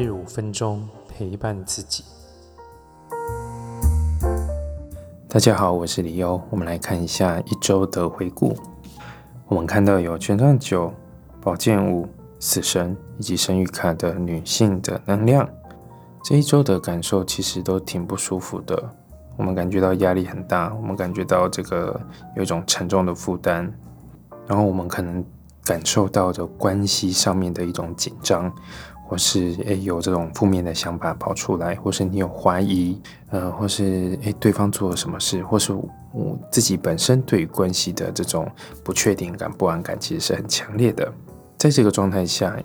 日五分钟陪伴自己。大家好，我是李优，我们来看一下一周的回顾。我们看到有权杖九、宝剑五、死神以及生育卡的女性的能量。这一周的感受其实都挺不舒服的，我们感觉到压力很大，我们感觉到这个有一种沉重的负担，然后我们可能。感受到的关系上面的一种紧张，或是诶有这种负面的想法跑出来，或是你有怀疑，呃，或是诶对方做了什么事，或是我自己本身对于关系的这种不确定感、不安感，其实是很强烈的。在这个状态下，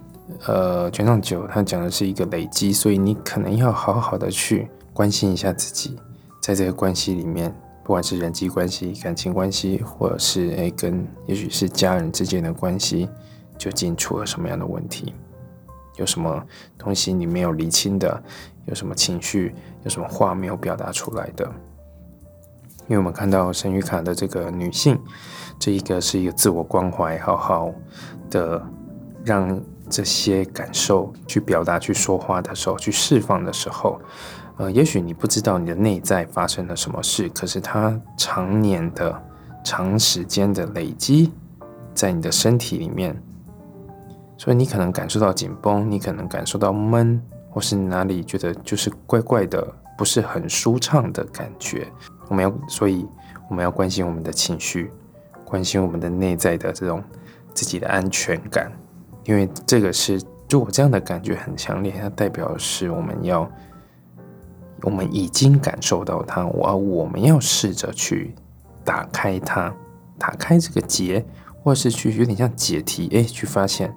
呃，权杖九它讲的是一个累积，所以你可能要好好的去关心一下自己，在这个关系里面。不管是人际关系、感情关系，或者是诶跟也许是家人之间的关系，究竟出了什么样的问题？有什么东西你没有理清的？有什么情绪？有什么话没有表达出来的？因为我们看到神谕卡的这个女性，这一个是一个自我关怀，好好的让这些感受去表达、去说话的时候，去释放的时候。呃，也许你不知道你的内在发生了什么事，可是它常年的、长时间的累积在你的身体里面，所以你可能感受到紧绷，你可能感受到闷，或是哪里觉得就是怪怪的，不是很舒畅的感觉。我们要，所以我们要关心我们的情绪，关心我们的内在的这种自己的安全感，因为这个是，就我这样的感觉很强烈，它代表是我们要。我们已经感受到它，我我们要试着去打开它，打开这个结，或是去有点像解题，哎，去发现，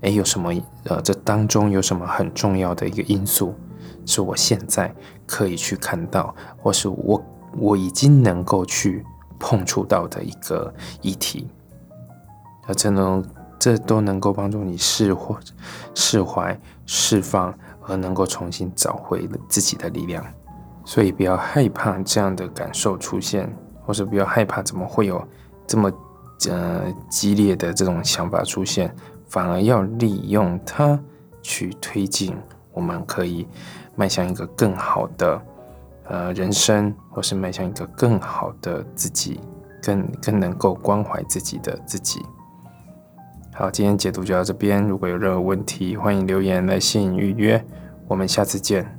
哎，有什么呃，这当中有什么很重要的一个因素，是我现在可以去看到，或是我我已经能够去碰触到的一个议题，那，这能这都能够帮助你释或释怀、释放。而能够重新找回自己的力量，所以不要害怕这样的感受出现，或是不要害怕怎么会有这么呃激烈的这种想法出现，反而要利用它去推进，我们可以迈向一个更好的呃人生，或是迈向一个更好的自己，更更能够关怀自己的自己。好，今天解读就到这边。如果有任何问题，欢迎留言来信预约。我们下次见。